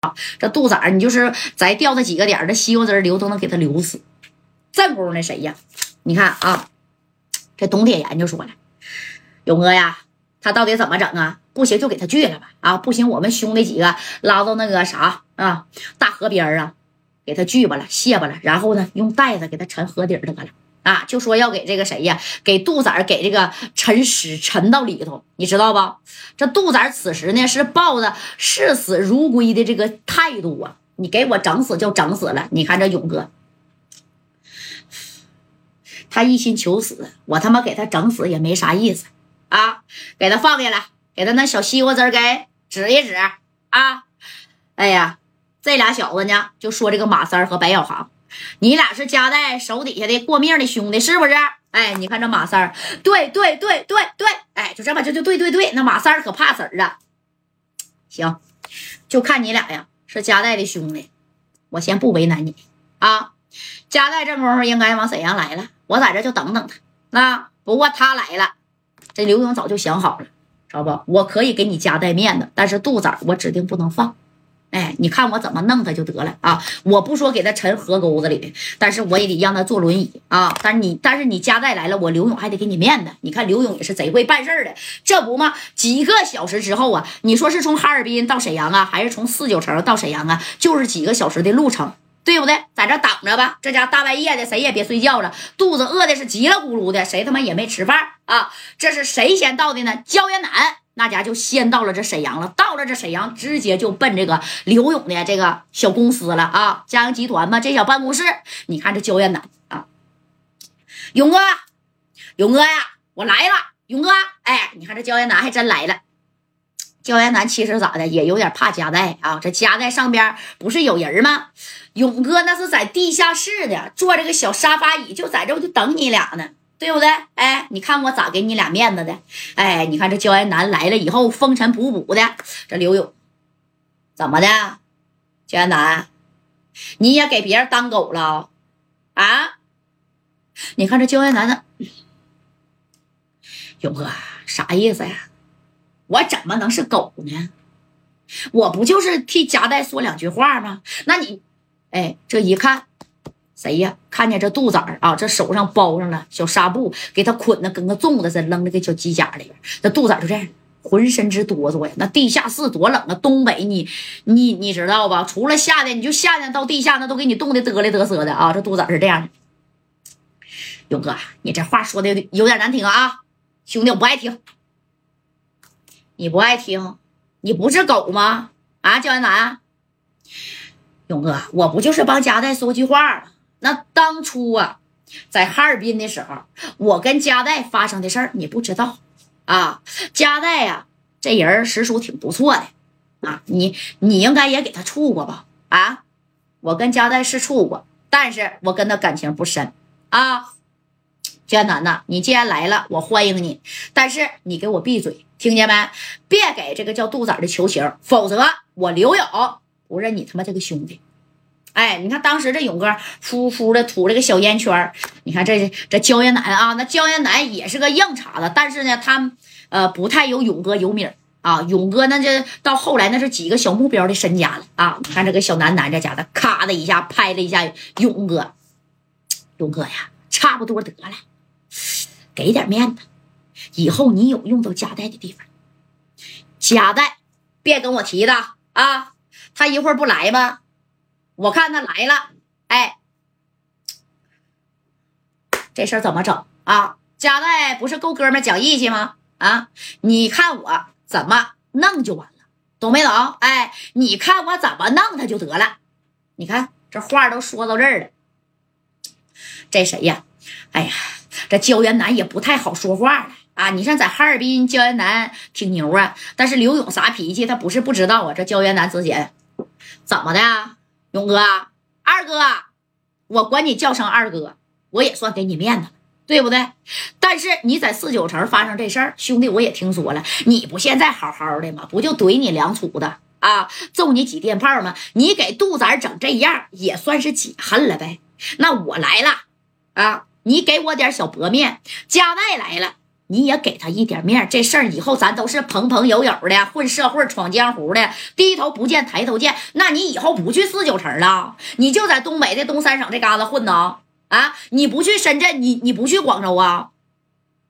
啊这杜仔你就是再掉他几个点这西瓜汁流都能给他流死。这功夫那谁呀？你看啊，这董铁岩就说了：“勇哥呀，他到底怎么整啊？不行就给他锯了吧！啊，不行我们兄弟几个拉到那个啥啊大河边啊，给他锯吧了，卸吧了，然后呢用袋子给他沉河底得了。”啊，就说要给这个谁呀？给杜仔给这个沉尸沉到里头，你知道不？这杜仔此时呢是抱着视死如归的这个态度啊！你给我整死就整死了。你看这勇哥，他一心求死，我他妈给他整死也没啥意思啊！给他放下来，给他那小西瓜汁给指一指啊！哎呀，这俩小子呢，就说这个马三和白小航。你俩是夹带手底下的过命的兄弟，是不是？哎，你看这马三儿，对对对对对，哎，就这么就就对对对，那马三儿可怕死儿啊！行，就看你俩呀，是夹带的兄弟，我先不为难你啊。夹带这功夫应该往沈阳来了，我在这就等等他。那不过他来了，这刘勇早就想好了，知道不？我可以给你夹带面子，但是肚子我指定不能放。哎，你看我怎么弄他就得了啊！我不说给他沉河沟子里，但是我也得让他坐轮椅啊！但是你，但是你家带来了，我刘勇还得给你面子。你看刘勇也是贼会办事的，这不吗？几个小时之后啊，你说是从哈尔滨到沈阳啊，还是从四九城到沈阳啊？就是几个小时的路程，对不对？在这等着吧。这家大半夜的，谁也别睡觉了，肚子饿的是急了咕噜的，谁他妈也没吃饭啊！这是谁先到的呢？焦元南。那家就先到了这沈阳了，到了这沈阳，直接就奔这个刘勇的这个小公司了啊，嘉阳集团嘛，这小办公室。你看这焦艳南啊，勇哥，勇哥呀，我来了，勇哥，哎，你看这焦艳南还真来了。焦艳南其实咋的，也有点怕夹带啊，这夹带上边不是有人吗？勇哥那是在地下室的，坐这个小沙发椅，就在这就等你俩呢。对不对？哎，你看我咋给你俩面子的？哎，你看这焦艳南来了以后，风尘仆仆的。这刘勇怎么的？焦艳南，你也给别人当狗了啊？你看这焦艳南的，勇哥啥意思呀？我怎么能是狗呢？我不就是替夹带说两句话吗？那你，哎，这一看。谁呀？看见这杜仔啊，这手上包上了小纱布，给他捆的跟个粽子似的，扔在个小机甲里边。这杜仔就这样，浑身直哆嗦呀。那地下室多冷啊！东北，你你你知道吧？除了夏天，你就夏天到地下，那都给你冻得嘚里嘚瑟的啊！这杜仔是这样的。勇哥，你这话说的有点难听啊，兄弟，我不爱听。你不爱听？你不是狗吗？啊，焦元南，勇哥，我不就是帮家代说句话吗？那当初啊，在哈尔滨的时候，我跟加代发生的事儿，你不知道啊？加代呀，这人实属挺不错的啊，你你应该也给他处过吧？啊，我跟加代是处过，但是我跟他感情不深啊。江南呐，你既然来了，我欢迎你，但是你给我闭嘴，听见没？别给这个叫杜仔的求情，否则我刘勇不认你他妈这个兄弟。哎，你看当时这勇哥呼呼的吐了个小烟圈你看这这焦艳南啊，那焦艳南也是个硬茬子，但是呢，他呃不太有勇哥有名啊。勇哥那就到后来那是几个小目标的身家了啊。你看这个小楠楠这家的，咔的一下拍了一下勇哥，勇哥呀，差不多得了，给点面子，以后你有用到夹带的地方，夹带别跟我提他啊。他一会儿不来吗？我看他来了，哎，这事儿怎么整啊？加代不是够哥们讲义气吗？啊，你看我怎么弄就完了，懂没懂？哎，你看我怎么弄他就得了。你看这话都说到这儿了，这谁呀？哎呀，这焦元南也不太好说话了啊！你像在哈尔滨，焦元南挺牛啊，但是刘勇啥脾气，他不是不知道啊。这焦元南之前怎么的？勇哥，二哥，我管你叫声二哥，我也算给你面子了，对不对？但是你在四九城发生这事儿，兄弟我也听说了，你不现在好好的吗？不就怼你两杵子啊，揍你几电炮吗？你给杜仔整这样，也算是解恨了呗。那我来了啊，你给我点小薄面，加代来了，你也给他一点面这事儿以后咱都是朋朋友友的，混社会闯江湖的，低头不见抬头见。那你以后不去四九城了，你就在东北的东三省这旮沓混呢？啊，你不去深圳，你你不去广州啊？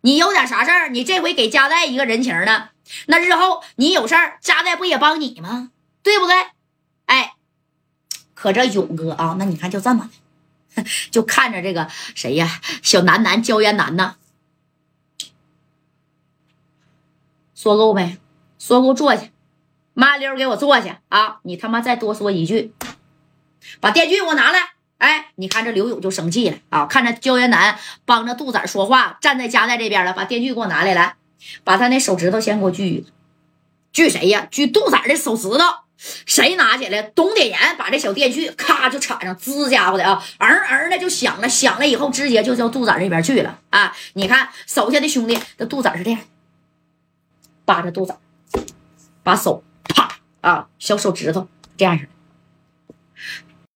你有点啥事儿？你这回给加代一个人情呢？那日后你有事儿，加代不也帮你吗？对不对？哎，可这勇哥啊，那你看就这么的，就看着这个谁呀，小楠楠焦艳楠呐。说够没？说够坐下，麻溜给我坐下啊！你他妈再多说一句，把电锯给我拿来！哎，你看这刘勇就生气了啊！看着焦元南帮着杜仔说话，站在加代这边了，把电锯给我拿来，来，把他那手指头先给我锯锯谁呀？锯杜仔的手指头。谁拿起来？董铁岩把这小电锯咔就插上，滋家伙的啊，嗯嗯的就响了，响了以后直接就叫肚子那边去了啊！你看手下的兄弟，这肚子是这样。扒着肚子，把手啪啊，小手指头这样式